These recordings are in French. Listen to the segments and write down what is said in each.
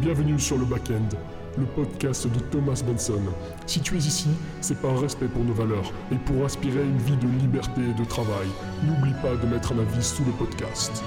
Bienvenue sur le Backend, le podcast de Thomas Benson. Si tu es ici, c'est par respect pour nos valeurs et pour aspirer à une vie de liberté et de travail. N'oublie pas de mettre un avis sous le podcast.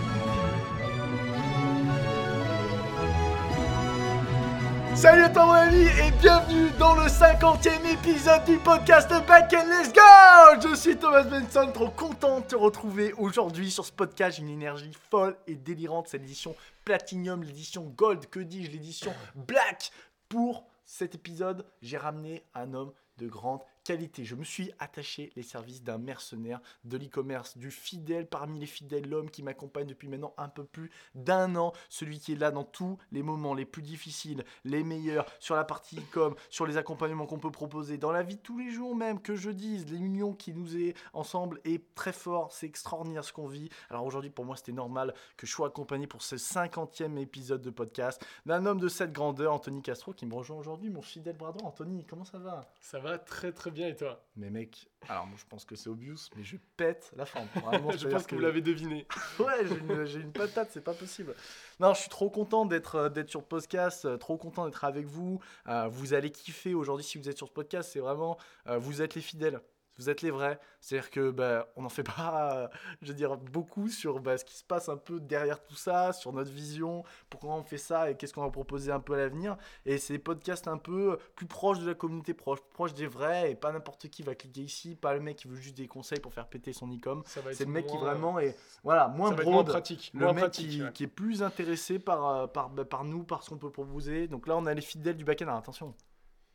Salut à toi mon ami et bienvenue dans le 50e épisode du podcast Backend Let's Go Je suis Thomas Benson, trop content de te retrouver aujourd'hui sur ce podcast. Une énergie folle et délirante. C'est l'édition Platinum, l'édition Gold, que dis-je, l'édition Black. Pour cet épisode, j'ai ramené un homme de grande qualité. Je me suis attaché les services d'un mercenaire de l'e-commerce, du fidèle parmi les fidèles, l'homme qui m'accompagne depuis maintenant un peu plus d'un an, celui qui est là dans tous les moments les plus difficiles, les meilleurs, sur la partie e-com, sur les accompagnements qu'on peut proposer, dans la vie tous les jours même, que je dise, l'union qui nous est ensemble est très fort, c'est extraordinaire ce qu'on vit. Alors aujourd'hui, pour moi, c'était normal que je sois accompagné pour ce 50e épisode de podcast d'un homme de cette grandeur, Anthony Castro, qui me rejoint aujourd'hui, mon fidèle bras droit. Anthony, comment ça va? Ça va très très bien et toi Mais mec, alors moi je pense que c'est obvious, mais je pète la forme. Vraiment, je pense que, vous l'avez deviné. ouais, j'ai une, une, patate, c'est pas possible. Non, je suis trop content d'être euh, d'être sur le podcast, euh, trop content d'être avec vous. Euh, vous allez kiffer aujourd'hui si vous êtes sur ce podcast, c'est vraiment, vous êtes les fidèles vous êtes les vrais. C'est-à-dire que bah, on n'en fait pas, je veux dire, beaucoup sur bah, ce qui se passe un peu derrière tout ça, sur notre vision, pourquoi on fait ça et qu'est-ce qu'on va proposer un peu à l'avenir. Et c'est des podcasts un peu plus proches de la communauté, proche, proche des vrais, et pas n'importe qui va cliquer ici, pas le mec qui veut juste des conseils pour faire péter son e-com. C'est le mec qui vraiment est voilà, moins broad, pratique, le mec qui, qui, est plus intéressé par, euh, par, bah, par nous, par ce qu'on peut proposer. Donc là, on a les fidèles du back-end. attention,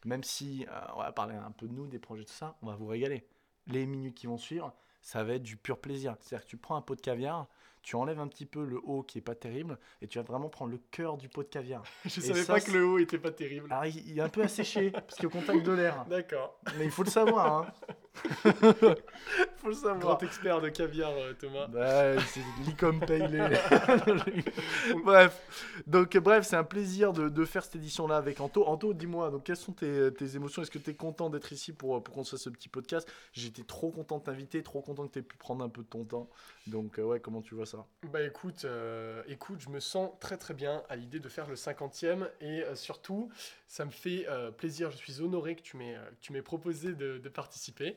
même si euh, on va parler un peu de nous, des projets, tout ça, on va vous régaler. Les minutes qui vont suivre, ça va être du pur plaisir. C'est-à-dire que tu prends un pot de caviar, tu enlèves un petit peu le haut qui est pas terrible et tu vas vraiment prendre le cœur du pot de caviar. Je savais pas que le haut était pas terrible. Alors, il, est un peu asséché parce qu'il est au contact de l'air. D'accord. Mais il faut le savoir. Hein. faut le savoir. Grand expert de caviar, euh, Thomas. Bah, c'est l'icom bref, donc bref, c'est un plaisir de, de faire cette édition-là avec Anto. Anto, dis-moi, donc quelles sont tes, tes émotions? Est-ce que tu es content d'être ici pour, pour qu'on se fasse ce petit podcast? J'étais trop content de t'inviter, trop content que tu aies pu prendre un peu de ton temps. Donc euh, ouais, comment tu vois ça? Bah écoute, euh, écoute, je me sens très très bien à l'idée de faire le 50e et surtout, ça me fait plaisir. Je suis honoré que tu m'aies proposé de, de participer.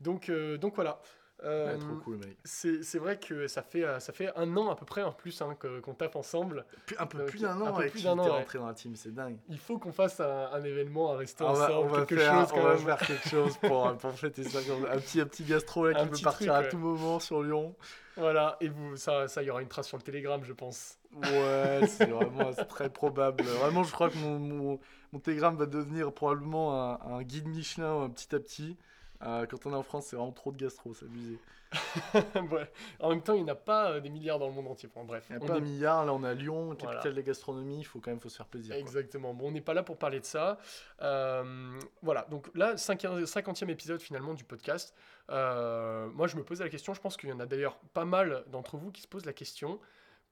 Donc, euh, donc voilà. Euh, cool, c'est vrai que ça fait, euh, ça fait un an à peu près en plus hein, qu'on tape ensemble. un peu plus d'un an, peu plus d'un an. rentré dans la team, c'est dingue. Il faut qu'on fasse un, événement, un resto on ensemble, on va faire, chose. On va faire quelque chose pour, pour fêter ça. Un petit, un petit gastro là, qui peut partir à tout moment sur Lyon. Voilà, et vous, ça, ça, il y aura une trace sur le Telegram, je pense. Ouais, c'est vraiment très probable. Vraiment, je crois que mon, mon, mon Telegram va devenir probablement un, un guide Michelin petit à petit. Euh, quand on est en France, c'est vraiment trop de gastro, c'est abusé. ouais. En même temps, il n'y en a pas euh, des milliards dans le monde entier. bref. Il n'y a pas un milliard, là on est à Lyon, capitale de la gastronomie, il faut quand même faut se faire plaisir. Exactement. Bon, on n'est pas là pour parler de ça. Euh, voilà, donc là, 50e épisode finalement du podcast. moi, je me posais la question, je pense qu'il y en a d'ailleurs pas mal d'entre vous qui se posent la question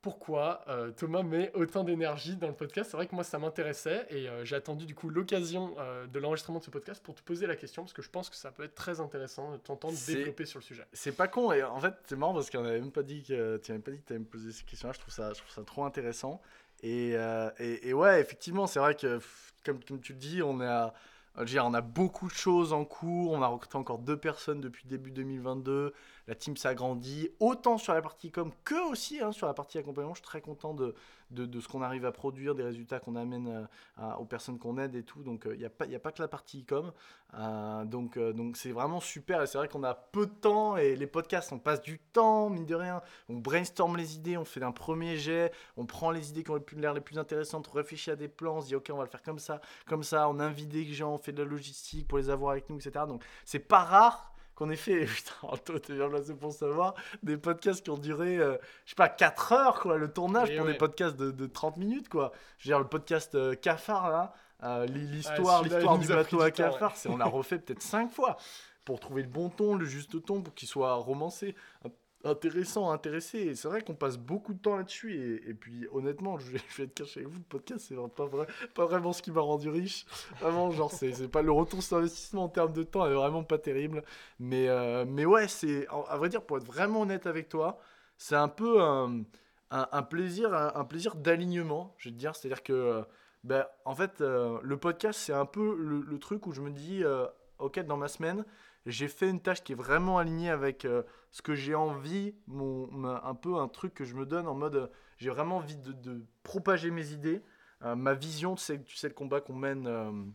pourquoi euh, Thomas met autant d'énergie dans le podcast. C'est vrai que moi, ça m'intéressait et euh, j'ai attendu du coup l'occasion euh, de l'enregistrement de ce podcast pour te poser la question parce que je pense que ça peut être très intéressant de t'entendre développer sur le sujet. C'est pas con et en fait, c'est marrant parce qu'on n'avait même pas dit que tu n'avais pas dit que tu allais me poser ces questions-là. Je trouve ça, je trouve ça trop intéressant. Et, et, et ouais, effectivement, c'est vrai que comme, comme tu le dis, on à on a beaucoup de choses en cours. On a recruté encore deux personnes depuis début 2022. La team s'agrandit, autant sur la partie com que aussi hein, sur la partie accompagnement. Je suis très content de, de, ce qu'on arrive à produire, des résultats qu'on amène euh, aux personnes qu'on aide et tout. Donc il euh, n'y a, pas, a pas que la partie com. Euh, donc donc c'est vraiment super. C'est vrai qu'on a peu de temps et les podcasts, on passe du temps, mine de rien. On brainstorm les idées, on fait un premier jet, on prend les idées qui ont l'air les plus intéressantes, on réfléchit à des plans, on se dit ok, on va le faire comme ça, comme ça. On invite des gens, on fait de la logistique pour les avoir avec nous, etc. Donc c'est pas rare qu'on ait fait, putain, toi t'es bien placé pour savoir, des podcasts qui ont duré, euh, je sais pas, 4 heures, quoi, le tournage pour des podcasts de, de, 30 minutes, quoi. Je veux dire, le podcast euh, Cafard, là, euh, l'histoire, l'histoire du bateau à Cafard, c'est on l'a refait peut-être 5 fois pour trouver le bon ton, le juste ton, pour qu'il soit romancé intéressant, intéressé. c'est vrai qu'on passe beaucoup de temps là-dessus. Et, puis, honnêtement, je vais, je vais être caché avec vous, le podcast, c'est pas, vrai, pas vraiment ce qui m'a rendu riche. Vraiment, genre, c'est pas le retour sur investissement en termes de temps est vraiment pas terrible. Mais, euh, mais ouais, c'est, à vrai dire, pour être vraiment honnête avec toi, c'est un peu un, un, plaisir, un, plaisir d'alignement, je vais te dire. C'est-à-dire que. ben, en fait, euh, le podcast, c'est un peu le, truc où je me dis, euh, ok, dans ma semaine, j'ai fait une tâche qui est vraiment alignée avec euh, ce que j'ai envie, un peu un truc que je me donne en mode, euh, j'ai vraiment envie de, de propager mes idées, euh, ma vision, tu sais, tu sais le combat qu'on mène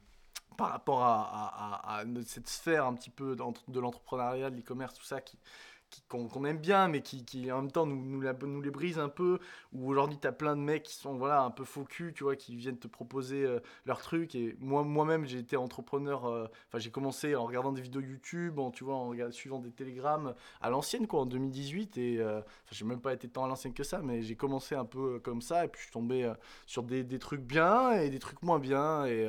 par rapport à, cette sphère un petit peu de l'entrepreneuriat, de l'e-commerce, tout ça, qu'on aime bien, mais qui, en même temps nous, les brise un peu, où aujourd'hui tu as plein de mecs qui sont voilà, un peu faux cul, tu vois, qui viennent te proposer euh, leurs trucs. Et moi, moi-même, j'ai été entrepreneur, euh, enfin, j'ai commencé en regardant des vidéos YouTube, en, tu vois, en suivant des télégrammes à l'ancienne, quoi, en 2018. Et euh, j'ai même pas été tant à l'ancienne que ça, mais j'ai commencé un peu euh, comme ça, et puis je suis tombé euh, sur des, des trucs bien et des trucs moins bien. Et,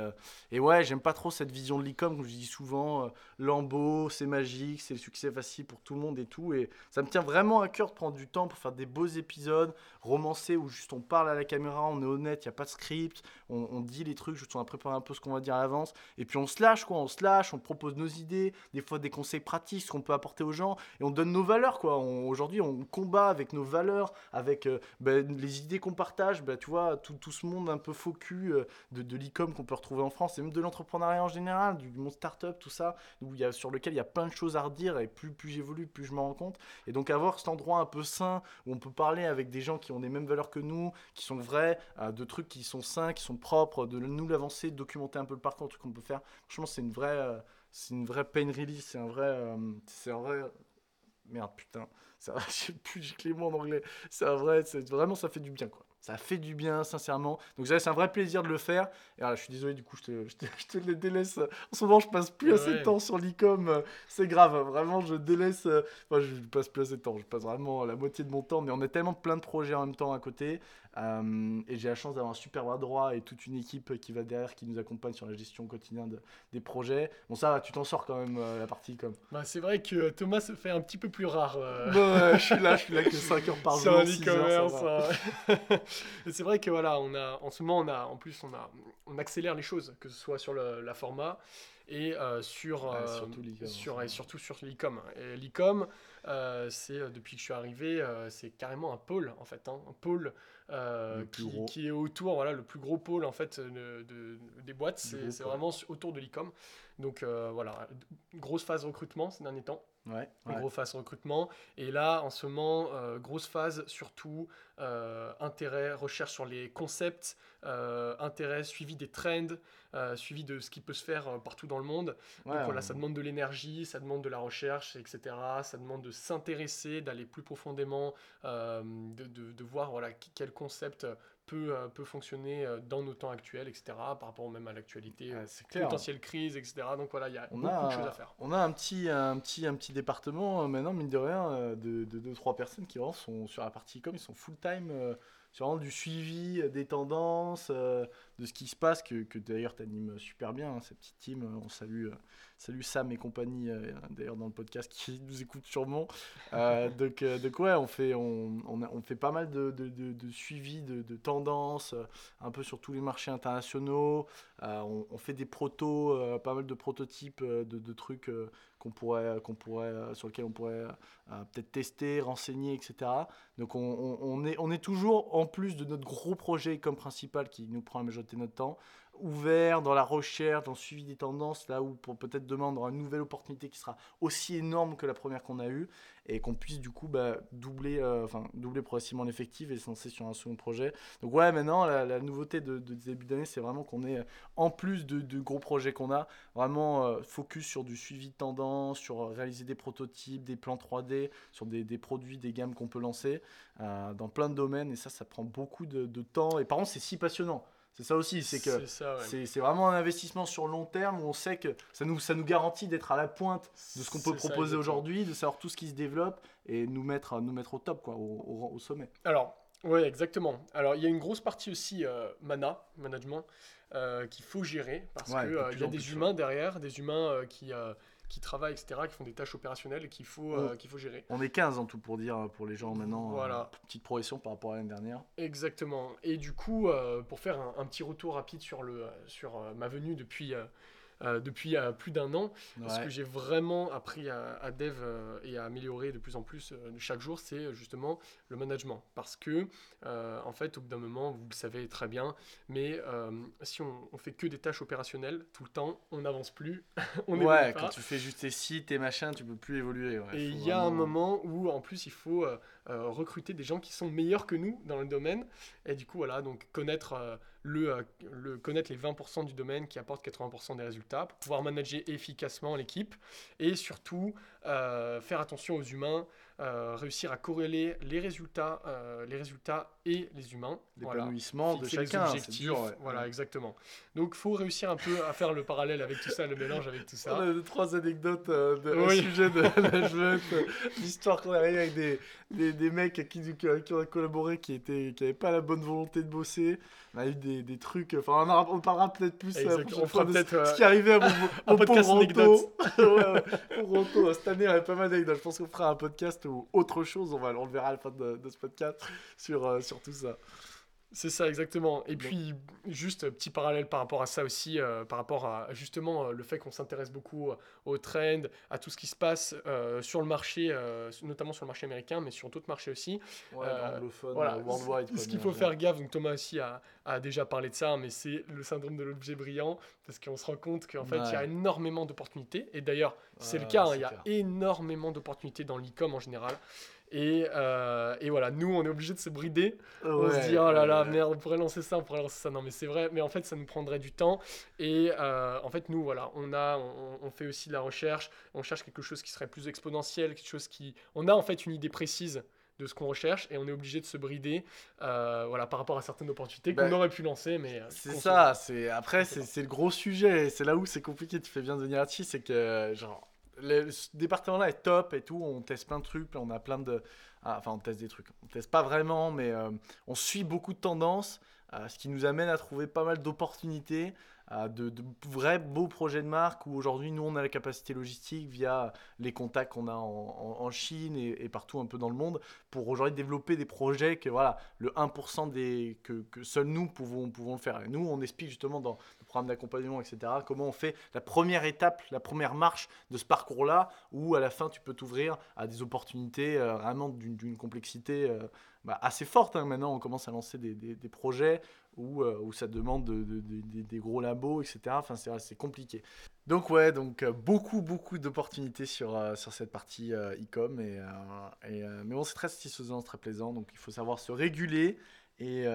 et ouais, j'aime pas trop cette vision de l'e-com, comme je dis souvent, Lambeau, c'est magique, c'est le succès facile pour tout le monde et tout. Et ça me tient vraiment à cœur de prendre du temps pour faire des beaux épisodes, romancés, où juste on parle à la caméra, on est honnête, il n'y a pas de script, on, dit les trucs, juste on a préparé un peu ce qu'on va dire à l'avance. Et puis on se lâche, quoi, on se lâche, on propose nos idées, des fois des conseils pratiques, ce qu'on peut apporter aux gens, et on donne nos valeurs, quoi. Aujourd'hui, on combat avec nos valeurs, avec euh, ben, les idées qu'on partage, ben, tu vois, tout, ce monde un peu faux cul euh, de, de l'e-com qu'on peut retrouver en France, et même de l'entrepreneuriat en général, du monde startup, tout ça, où y a, sur lequel il y a plein de choses à redire, et plus, plus j'évolue, plus je me rends compte. Et donc avoir cet endroit un peu sain, où on peut parler avec des gens qui ont les mêmes valeurs que nous, qui sont vrais, euh, de trucs qui sont sains, qui sont propres, de nous l'avancer, de documenter un peu le parcours, truc qu'on peut faire. Franchement, c'est une vraie, euh, c'est une vraie pain release, c'est un vrai, euh, c'est un vrai, merde putain, ça, je plus, les mots en anglais. C'est vrai, c'est vraiment ça fait du bien quoi. Ça fait du bien, sincèrement. Donc c'est un vrai plaisir de le faire. Et voilà, je suis désolé, du coup, je te, je te, je te délaisse. En ce moment, je passe plus assez de temps sur l'e-com. euh, C'est grave, vraiment, je délaisse. euh, Enfin, je passe plus assez de temps. Je passe vraiment la moitié de mon temps. Mais on a tellement plein de projets en même temps à côté. Euh, et j'ai la chance d'avoir un super bras droit et toute une équipe qui va derrière, qui nous accompagne sur la gestion quotidienne de- des projets. Bon, ça, tu t'en sors quand même, euh, la partie com. Bah, c'est vrai que Thomas se fait un petit peu plus rare. euh, Ouais, je suis là, je suis là que 5 heures par jour. un 6 heures, ça e-commerce. hein. C'est vrai que voilà, on a, en ce moment, on a, en plus, on a, on accélère les choses, que ce soit sur le, la format et euh, sur, Ouais, euh, surtout l'e-com, sur- et surtout sur l'e-com. Et l'e-com, euh, c'est depuis que je suis arrivé, c'est carrément un pôle en fait, hein, un pôle qui, qui est autour, voilà, le plus gros pôle en fait de, de- des boîtes, c'est vraiment autour de l'e-com. Donc voilà, grosse phase recrutement ces derniers temps. Ouais, gros phase recrutement. Et là, en ce moment, euh, grosse phase surtout euh, intérêt, recherche sur les concepts, euh, intérêt, suivi des trends, suivi de ce qui peut se faire partout dans le monde. Ouais, Donc voilà, ça demande de l'énergie, ça demande de la recherche, etc. Ça demande de s'intéresser, d'aller plus profondément, de, de- de voir voilà, quel concept peut, euh, peut fonctionner euh, dans nos temps actuels, etc. Par rapport même à l'actualité, clair. potentielle crise, etc. Donc voilà, il y a On beaucoup a, de choses à faire. on a un petit, un petit, un petit département maintenant, mine de rien, de 2-3 personnes qui vraiment sont sur la partie com, ils sont full sur vraiment du suivi euh, des tendances, euh, de ce qui se passe, que, que d'ailleurs tu animes super bien, hein, cette petite team. euh, On salue, salue Sam et compagnie, d'ailleurs dans le podcast, qui nous écoute sûrement. Donc, donc ouais, on fait, on, on, fait pas mal de, de, de- de suivi de, de tendances, un peu sur tous les marchés internationaux. On, on fait des protos, pas mal de prototypes de, trucs qu'on pourrait, qu'on pourrait, euh, sur lesquels on pourrait euh, peut-être tester, renseigner, etc. Donc on, on- on est, on est toujours, en plus de notre gros projet comme principal qui nous prend la majorité de notre temps, ouvert dans la recherche, dans le suivi des tendances, là où pour peut-être demain on aura une nouvelle opportunité qui sera aussi énorme que la première qu'on a eue et qu'on puisse du coup bah, doubler, euh, enfin doubler progressivement l'effectif et se lancer sur un second projet. Donc ouais, maintenant la, nouveauté de, début d'année, c'est vraiment qu'on est euh, en plus de, gros projets qu'on a, vraiment euh, focus sur du suivi de tendance, sur réaliser des prototypes, des plans 3D, sur des, produits, des gammes qu'on peut lancer dans plein de domaines et ça, ça prend beaucoup de temps et par contre c'est si passionnant. C'est ça aussi, c'est que ouais. c'est vraiment un investissement sur long terme où on sait que ça nous, ça nous garantit d'être à la pointe de ce qu'on peut proposer aujourd'hui, de savoir tout ce qui se développe et nous mettre, nous mettre au top, quoi, au, au- au sommet. Alors, ouais, exactement. Alors, il y a une grosse partie aussi euh, mana, management, euh, qu'il faut gérer parce Ouais, de euh, y a des humains derrière, des humains euh, qui, euh, qui travaillent, etc., qui font des tâches opérationnelles qu'il faut, euh, qu'il faut gérer. On est 15 en tout pour dire pour les gens maintenant. Voilà. euh, petite progression par rapport à l'année dernière. Exactement. Et du coup, euh, pour faire un, un petit retour rapide sur, le, sur euh, ma venue depuis, euh, depuis euh, plus d'un an. Ce que j'ai vraiment appris à, à dev euh, et à améliorer de plus en plus chaque jour, c'est justement le management. Parce que, en fait, au bout d'un moment, vous le savez très bien, mais si on, on fait que des tâches opérationnelles tout le temps, on n'avance plus. on ouais, pas. quand tu fais juste tes sites, tes machins, tu peux plus évoluer. ouais, Et il y a un moment où, en plus, il faut euh, recruter des gens qui sont meilleurs que nous dans le domaine. Et du coup, voilà, donc connaître, euh, le, euh, le, connaître les 20% du domaine qui apportent 80% des résultats pour pouvoir manager efficacement l'équipe. Et surtout, faire attention aux humains, euh, réussir à corréler les résultats, euh, les résultats et les humains. Voilà L'épanouissement de fixer les chacun, objectifs, dur. ouais. Voilà, exactement. Donc, faut réussir un peu à faire le parallèle avec tout ça, le mélange avec tout On ça. a deux, trois anecdotes euh, de, au sujet de management, euh, l'histoire qu'on a eu avec des, des, des mecs qui, qui, qui ont collaboré qui n'avaient qui pas la bonne volonté de bosser. On a eu des, des trucs, enfin on, on parlera peut-être plus la on fera de peut-être, ce, ce qui arrivait à mon, un podcast pauvre Anto. anecdote. ouais, ouais, pauvre Anto, cette année on avait pas mal d'anecdotes. Je pense qu'on fera un podcast ou autre chose, on, va, le verra à la fin de, de ce podcast sur, euh, sur tout ça. C'est ça, exactement. Et puis, juste euh, petit parallèle par rapport à ça aussi, euh, par rapport à justement euh, le fait qu'on s'intéresse beaucoup aux trends, à tout ce qui se passe euh, sur le marché, euh, notamment sur le marché américain, mais sur d'autres marchés aussi. Ouais, anglophone, Voilà, worldwide. ce qu'il faut faire gaffe, donc Thomas aussi a, a déjà parlé de ça, mais c'est le syndrome de l'objet brillant, parce qu'on se rend compte qu'en fait, il y a énormément d'opportunités. Et d'ailleurs, c'est le cas, hein, il y a clair. énormément d'opportunités dans l'e-com en général. Et, euh, et voilà, nous, on est obligé de se brider on se dit, oh là là, ouais. merde, on pourrait lancer ça, on pourrait lancer ça. Non, mais c'est vrai, mais en fait, ça nous prendrait du temps. Et euh, en fait, nous, voilà, on, a, on, on fait aussi de la recherche, on cherche quelque chose qui serait plus exponentiel, quelque chose qui. On a en fait une idée précise de ce qu'on recherche et on est obligé de se brider euh, voilà, par rapport à certaines opportunités qu'on Bah, aurait pu lancer. mais C'est ça, c'est après c'est le gros sujet, et c'est là où c'est compliqué, tu fais bien de venir là-dessus, c'est que genre le, ce département-là est top et tout, on teste plein de trucs, on a plein de ah, enfin on teste des trucs, on teste pas vraiment mais euh, on suit beaucoup de tendances, euh, ce qui nous amène à trouver pas mal d'opportunités, de, vrais beaux projets de marque où aujourd'hui nous on a la capacité logistique via les contacts qu'on a en, Chine et, partout un peu dans le monde pour aujourd'hui développer des projets que voilà le 1% des, que, seuls nous pouvons, pouvons le faire. Nous, on explique justement dans le programme d'accompagnement, etc., comment on fait la première étape, la première marche de ce parcours-là, où à la fin, tu peux t'ouvrir à des opportunités euh, vraiment d'une complexité euh, bah, assez forte. hein. Maintenant, on commence à lancer des projets où, euh, où ça demande de- de- de- des- gros labos, etc. Enfin, c'est compliqué. Donc ouais, donc euh, beaucoup beaucoup d'opportunités sur, euh, cette partie e-com mais bon c'est très satisfaisant, très plaisant donc il faut savoir se réguler et,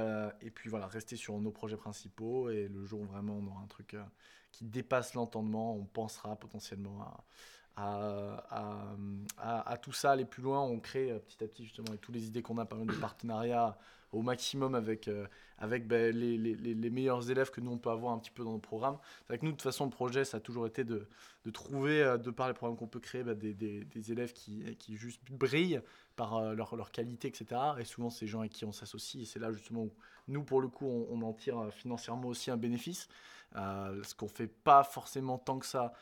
puis voilà rester sur nos projets principaux et le jour où vraiment on aura un truc qui dépasse l'entendement, on pensera potentiellement à, tout ça, aller plus loin, on crée petit à petit justement avec toutes les idées qu'on a, pas mal de partenariats au maximum avec, euh, avec ben, les, les- les- les meilleurs élèves que nous on peut avoir un petit peu dans nos programmes. C'est vrai que nous de toute façon le projet ça a toujours été de, de trouver, euh, de par les programmes qu'on peut créer, ben, des, des- des élèves qui, qui juste brillent par euh, leur, leur qualité, etc. Et souvent c'est des gens avec qui on s'associe et c'est là justement où nous pour le coup on, en tire financièrement aussi un bénéfice. Ce qu'on fait pas forcément tant que ça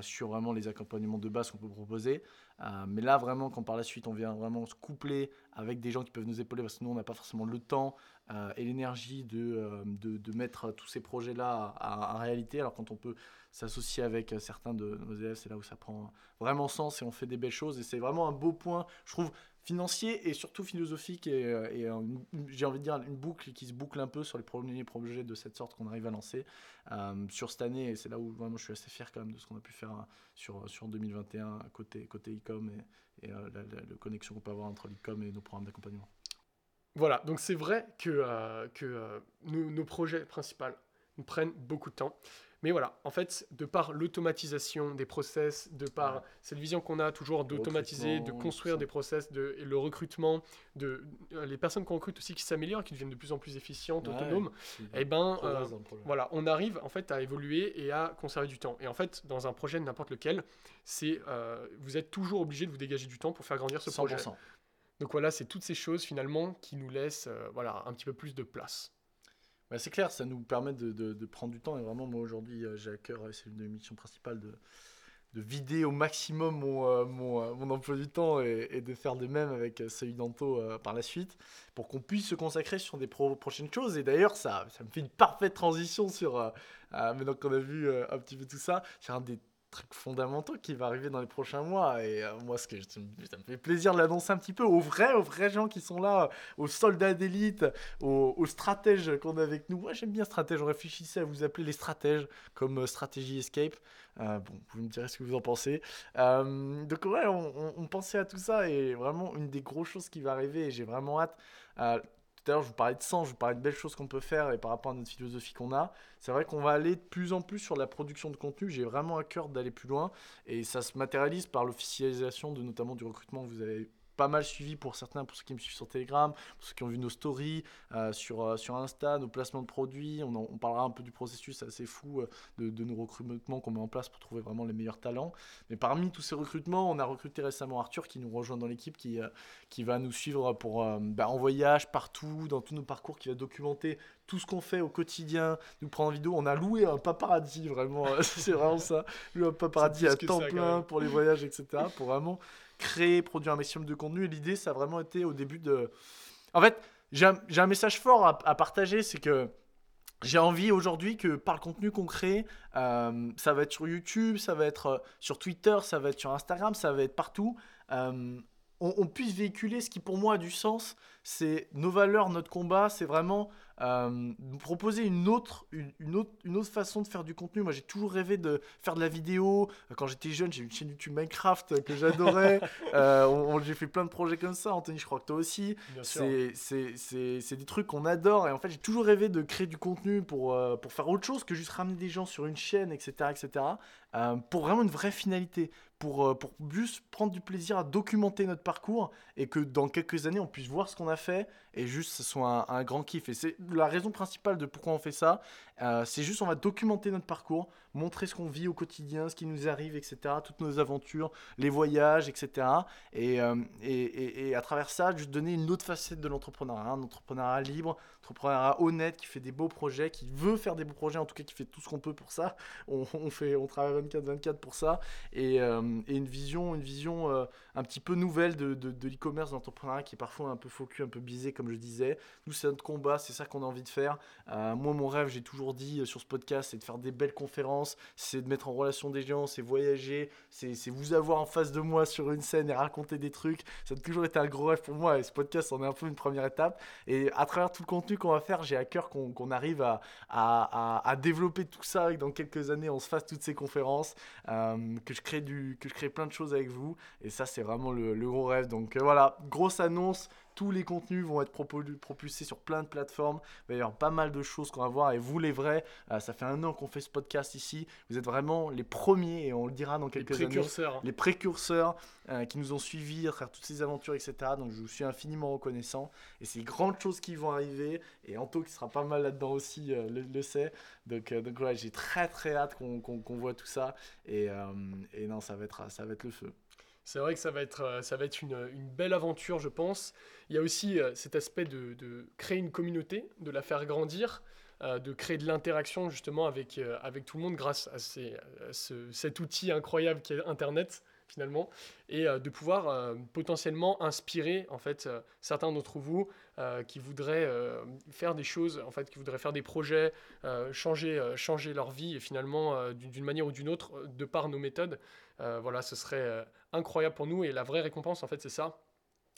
sur vraiment les accompagnements de base qu'on peut proposer. Euh, mais là, vraiment, quand par la suite, on vient vraiment se coupler avec des gens qui peuvent nous épauler, parce que nous, on n'a pas forcément le temps euh, et l'énergie de, euh, de, de mettre tous ces projets-là en réalité. Alors, quand on peut s'associer avec euh, certains de nos élèves, c'est là où ça prend vraiment sens et on fait des belles choses. Et c'est vraiment un beau point, je trouve, financier et surtout philosophique. Et, euh, euh, j'ai envie de dire une boucle qui se boucle un peu sur les premiers projets de cette sorte qu'on arrive à lancer euh, sur cette année. Et c'est là où vraiment je suis assez fier quand même de ce qu'on a pu faire euh, sur, sur 2021 côté, côté e-com et, et la, connexion qu'on peut avoir entre l'e-com et nos programmes d'accompagnement. Voilà, donc c'est vrai que, que nos projets principaux nous prennent beaucoup de temps. Mais voilà, en fait, de par l'automatisation des process, de par Ouais. cette vision qu'on a toujours d'automatiser, de construire des process, de, et le recrutement, de, euh, les personnes qu'on recrute aussi qui s'améliorent, qui deviennent de plus en plus efficientes, Ouais, autonomes, c'est- eh ben, euh, projet. voilà, on arrive en fait à évoluer et à conserver du temps. Et en fait, dans un projet n'importe lequel, c'est euh, vous êtes toujours obligé de vous dégager du temps pour faire grandir ce projet. 100%. Donc voilà, c'est toutes ces choses finalement qui nous laissent euh, voilà un petit peu plus de place. Bah, c'est clair, ça nous permet de, prendre du temps. Et vraiment, moi aujourd'hui, euh, j'ai à cœur, c'est une de mes missions principales, de, de vider au maximum mon, euh, euh, emploi du temps et, de faire de même avec celui d'Anto par la suite, pour qu'on puisse se consacrer sur des prochaines choses. Et d'ailleurs, ça, ça me fait une parfaite transition sur, maintenant qu'on a vu un petit peu tout ça, sur un des trucs fondamentaux qui va arriver dans les prochains mois. Et moi, ce que ça me fait plaisir de l'annoncer un petit peu aux vrais, aux vrais gens qui sont là, aux soldats d'élite, aux, aux, stratèges qu'on a avec nous. Moi, j'aime bien stratège. On réfléchissait à vous appeler les stratèges comme stratégie escape. Euh, bon, vous me direz ce que vous en pensez. Euh, donc ouais, on, pensait à tout ça et vraiment une des grosses choses qui va arriver et j'ai vraiment hâte. Tout à l'heure, je vous parlais de sang, je vous parlais de belles choses qu'on peut faire et par rapport à notre philosophie qu'on a. C'est vrai qu'on va aller de plus en plus sur la production de contenu. J'ai vraiment à cœur d'aller plus loin et ça se matérialise par l'officialisation de notamment du recrutement que vous avez pas mal suivi pour certains, pour ceux qui me suivent sur Telegram, pour ceux qui ont vu nos stories, euh, sur, euh, sur Insta, nos placements de produits. On, on parlera un peu du processus assez fou euh, de, de, nos recrutements qu'on met en place pour trouver vraiment les meilleurs talents. Mais parmi tous ces recrutements, on a recruté récemment Arthur qui nous rejoint dans l'équipe, qui, qui va nous suivre pour, bah, en voyage partout, dans tous nos parcours, qui va documenter tout ce qu'on fait au quotidien, nous prendre en vidéo. On a loué un paparazzi, vraiment, c'est vraiment ça. Loué un paparazzi à temps plein pour les voyages, etc. Pour vraiment créer, produire un maximum de contenu. L'idée, ça a vraiment été au début de. En fait, j'ai un, message fort à, partager c'est que j'ai envie aujourd'hui que par le contenu qu'on crée, euh, ça va être sur YouTube, ça va être euh, sur Twitter, ça va être sur Instagram, ça va être partout. Euh, on, puisse véhiculer ce qui pour moi a du sens, c'est nos valeurs, notre combat, c'est vraiment euh, proposer une autre, une, autre, une autre façon de faire du contenu. Moi j'ai toujours rêvé de faire de la vidéo. Quand j'étais jeune, j'ai une chaîne YouTube Minecraft que j'adorais. euh, j'ai fait plein de projets comme ça, Anthony, je crois que toi aussi. C'est des trucs qu'on adore et en fait j'ai toujours rêvé de créer du contenu pour, euh, pour faire autre chose que juste ramener des gens sur une chaîne, etc. etc. Euh, pour vraiment une vraie finalité, pour, euh, pour juste prendre du plaisir à documenter notre parcours et que dans quelques années on puisse voir ce qu'on a fait et juste ce soit un, grand kiff. Et c'est la raison principale de pourquoi on fait ça, euh, c'est juste on va documenter notre parcours, montrer ce qu'on vit au quotidien, ce qui nous arrive, etc., toutes nos aventures, les voyages, etc. Et, et, à travers ça, juste donner une autre facette de l'entrepreneuriat, un entrepreneuriat libre, un entrepreneuriat honnête, qui fait des beaux projets, qui veut faire des beaux projets, en tout cas qui fait tout ce qu'on peut pour ça. On, fait, on travaille 24-24 pour ça. Et, euh, et, une vision, une vision euh, un petit peu nouvelle de, de, l'e-commerce, de l'entrepreneuriat qui est parfois un peu focus, un peu bisé, comme je disais. Nous, c'est notre combat, c'est ça qu'on a envie de faire. Euh, moi, mon rêve, j'ai toujours dit sur ce podcast, c'est de faire des belles conférences, c'est de mettre en relation des gens, c'est voyager, c'est vous avoir en face de moi sur une scène et raconter des trucs. Ça a toujours été un gros rêve pour moi et ce podcast en est un peu une première étape. Et à travers tout le contenu qu'on va faire, j'ai à cœur qu'on arrive à, à, à, développer tout ça et que dans quelques années, on se fasse toutes ces conférences, euh, que, je crée du, que je crée plein de choses avec vous. Et ça, c'est vraiment le, le, gros rêve. Donc euh, voilà, grosse annonce. Tous les contenus vont être propulsés sur plein de plateformes. Il va y avoir pas mal de choses qu'on va voir. Et vous, les vrais, euh, ça fait un an qu'on fait ce podcast ici. Vous êtes vraiment les premiers, et on le dira dans quelques les précurseurs. les précurseurs euh, qui nous ont suivis à travers toutes ces aventures, etc. Donc je vous suis infiniment reconnaissant. Et c'est grandes choses qui vont arriver. Et Anto, qui sera pas mal là-dedans aussi, euh, le, sait. Donc, donc voilà, j'ai très très hâte qu'on voit tout ça. Et, et non, ça va, être, ça va être le feu. C'est vrai que ça va être, euh, ça va être une, belle aventure, je pense. Il y a aussi euh, cet aspect de, créer une communauté, de la faire grandir, euh, de créer de l'interaction justement avec, avec tout le monde grâce à, cet outil incroyable qui est Internet finalement, et de pouvoir potentiellement inspirer en fait certains d'entre vous qui voudraient faire des choses, en fait, qui voudraient faire des projets, changer, changer leur vie et finalement d'une manière ou d'une autre de par nos méthodes. voilà, ce serait incroyable pour nous et la vraie récompense en fait c'est ça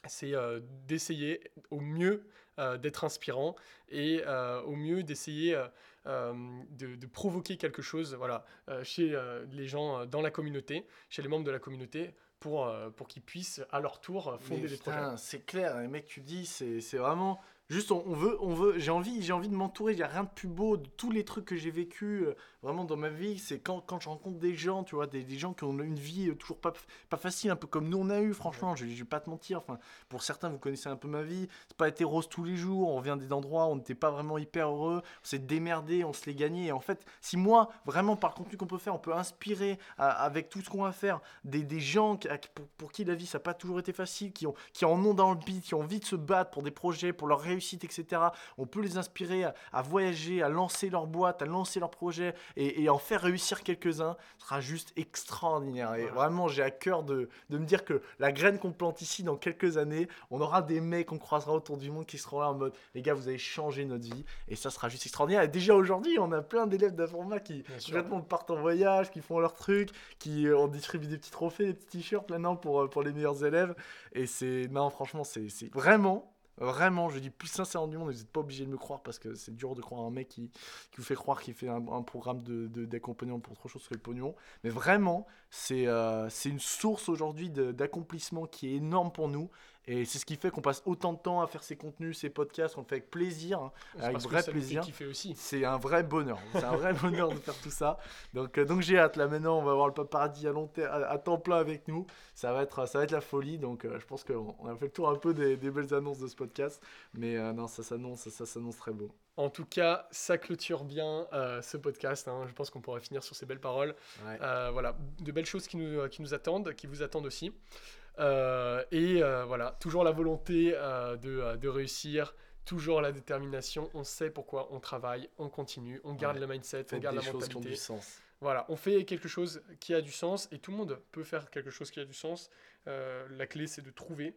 c'est euh, d'essayer au mieux euh, d'être inspirant et euh, au mieux d'essayer de, provoquer quelque chose voilà, chez les gens dans la communauté, chez les membres de la communauté, pour, pour qu'ils puissent à leur tour fonder des projets. C'est clair, les mecs, tu dis, c'est vraiment Juste, on, veut, on veut, j'ai envie, j'ai envie de m'entourer. Il n'y a rien de plus beau de tous les trucs que j'ai vécu euh, vraiment dans ma vie. C'est quand, quand je rencontre des gens, tu vois, des, des gens qui ont une vie euh, toujours pas, pas facile, un peu comme nous on a eu. Franchement, je, ne vais pas te mentir. Enfin, pour certains, vous connaissez un peu ma vie. C'est pas été rose tous les jours. On vient des endroits où on n'était pas vraiment hyper heureux. On s'est démerdé, on se l'est gagné. Et en fait, si moi, vraiment par le contenu qu'on peut faire, on peut inspirer avec tout ce qu'on va faire des, des gens pour, pour, qui la vie ça n'a pas toujours été facile, qui ont, qui en ont dans le beat, qui ont envie de se battre pour des projets, pour leur réussite réussite, etc. On peut les inspirer à, à voyager, à lancer leur boîte, à lancer leur projet et, et en faire réussir quelques-uns. Ce sera juste extraordinaire. Et vraiment, j'ai à cœur de, de me dire que la graine qu'on plante ici, dans quelques années, on aura des mecs qu'on croisera autour du monde qui seront là en mode les gars, vous avez changé notre vie. Et ça sera juste extraordinaire. Et déjà aujourd'hui, on a plein d'élèves d'informat qui complètement partent en voyage, qui font leurs trucs, qui euh, on distribue des petits trophées, des petits t-shirts maintenant pour, euh, pour les meilleurs élèves. Et c'est. Non, franchement, c'est vraiment. Vraiment, je dis plus sincèrement du monde, vous n'êtes pas obligé de me croire parce que c'est dur de croire un mec qui, qui vous fait croire qu'il fait un, programme d'accompagnement de, d'accompagnement pour autre chose que le pognon. Mais vraiment, c'est euh, c'est une source aujourd'hui de- d'accomplissement qui est énorme pour nous. Et c'est ce qui fait qu'on passe autant de temps à faire ces contenus, ces podcasts, on le fait avec plaisir. hein. Avec vrai plaisir. C'est un vrai bonheur. C'est un vrai bonheur de faire tout ça. Donc, euh, donc j'ai hâte. Là maintenant, on va avoir le paparazzi à, long à, à temps plein avec nous. Ça va être, ça va être la folie. Donc euh, je pense qu'on on a fait le tour un peu des, des belles annonces de ce podcast. Mais euh, non, ça s'annonce, ça, ça s'annonce très beau. En tout cas, ça clôture bien euh, ce podcast. hein. Je pense qu'on pourra finir sur ces belles paroles. Ouais. Euh, voilà, de belles choses qui nous, qui nous attendent, qui vous attendent aussi. Euh, et euh, voilà, toujours la volonté euh, de, de réussir, toujours la détermination. On sait pourquoi on travaille, on continue, on garde Ouais. le mindset, on garde des la choses qui ont mentalité. du sens. Voilà, on fait quelque chose qui a du sens et tout le monde peut faire quelque chose qui a du sens. Euh, la clé, c'est de trouver.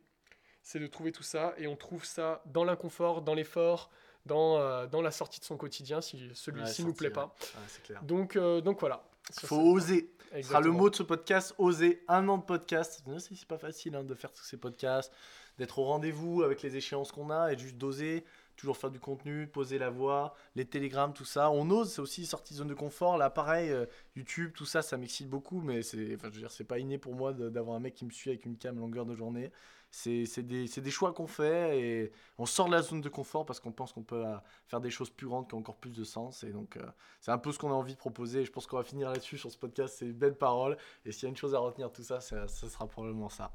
C'est de trouver tout ça et on trouve ça dans l'inconfort, dans l'effort, dans, euh, dans la sortie de son quotidien si celui-ci Ouais, nous plaît pas. ouais. Ouais, c'est clair. Donc, euh, donc voilà. Sur Faut oser. Ce sera le mot de ce podcast, oser. Un an de podcast. C'est pas facile hein, de faire tous ces podcasts, d'être au rendez-vous avec les échéances qu'on a et juste d'oser. Toujours faire du contenu, poser la voix, les télégrammes, tout ça. On ose, c'est aussi sortie de zone de confort. Là, pareil, euh, YouTube, tout ça, ça m'excite beaucoup, mais c'est, enfin, je veux dire, c'est pas inné pour moi d'avoir un mec qui me suit avec une cam longueur de journée. C'est des, choix qu'on fait et on sort de la zone de confort parce qu'on pense qu'on peut euh, faire des choses plus grandes qui ont encore plus de sens. Et donc, euh, c'est un peu ce qu'on a envie de proposer. Et je pense qu'on va finir là-dessus sur ce podcast. C'est une belle parole. Et s'il y a une chose à retenir tout ça, ça, ça sera probablement ça.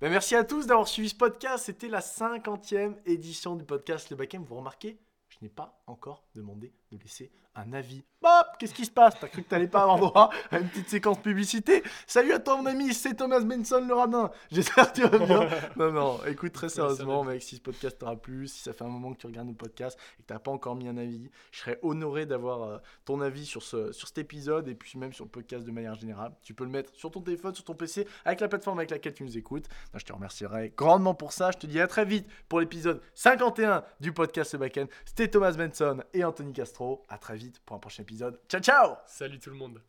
Ben, merci à tous d'avoir suivi ce podcast. C'était la 50e édition du podcast Le Backend. Vous remarquez, je n'ai pas encore demandé laisser un avis. Hop, qu'est-ce qui se passe? T'as cru que t'allais pas avoir droit à une petite séquence publicité? Salut à toi mon ami, c'est Thomas Benson le radin. J'espère que tu vas bien. Non, non, écoute très sérieusement mec, si ce podcast t'aura plu, si ça fait un moment que tu regardes nos podcasts et que t'as pas encore mis un avis, je serais honoré d'avoir euh, ton avis sur, ce, sur cet épisode et puis même sur le podcast de manière générale. Tu peux le mettre sur ton téléphone, sur ton PC, avec la plateforme avec laquelle tu nous écoutes. Non, je te remercierai grandement pour ça. Je te dis à très vite pour l'épisode 51 du podcast Le Backend. C'était Thomas Benson et Anthony Castro. À très vite pour un prochain épisode. Ciao ciao Salut tout le monde.